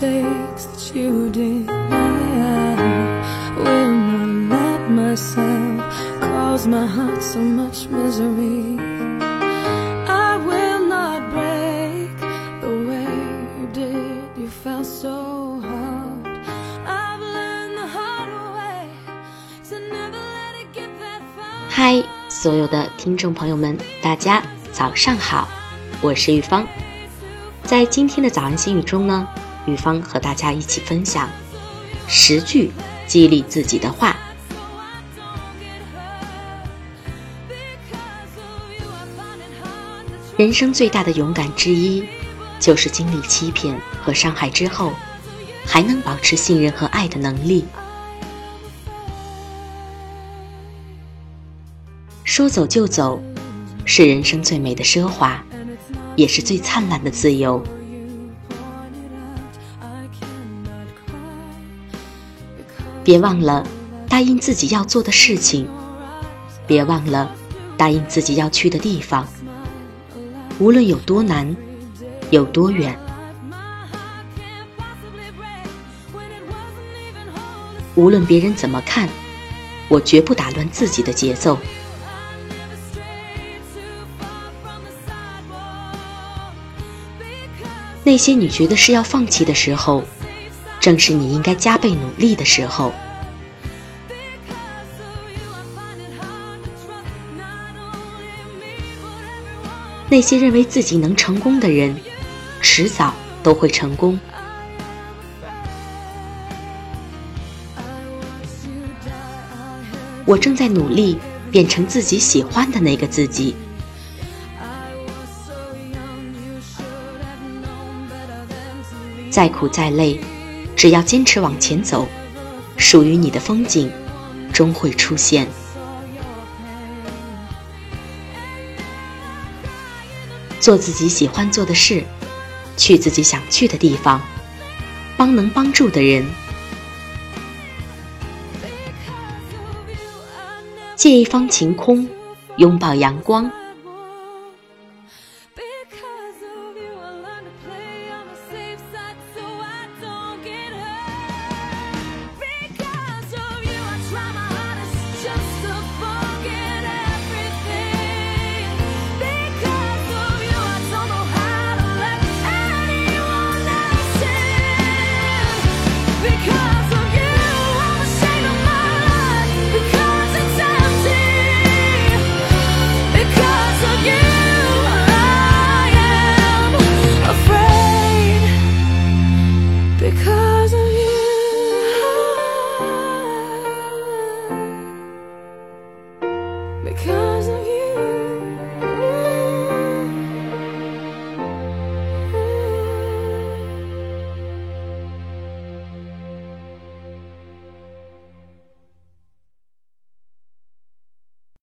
mistakes that you did. I will not let myself cause my heart so much misery. I will not break the way you did. You felt so hard. I've learned the hard way to never let it get that far. 嗨，所有的听众朋友们，大家早上好，我是玉芳。在今天的早安心语中呢，玉芳和大家一起分享十句激励自己的话。人生最大的勇敢之一，就是经历欺骗和伤害之后，还能保持信任和爱的能力。说走就走，是人生最美的奢华，也是最灿烂的自由。别忘了答应自己要做的事情，别忘了答应自己要去的地方。无论有多难，有多远，无论别人怎么看，我绝不打乱自己的节奏。那些你觉得是要放弃的时候，正是你应该加倍努力的时候。那些认为自己能成功的人，迟早都会成功。我正在努力变成自己喜欢的那个自己。再苦再累，只要坚持往前走，属于你的风景终会出现。做自己喜欢做的事，去自己想去的地方，帮能帮助的人。借一方晴空，拥抱阳光，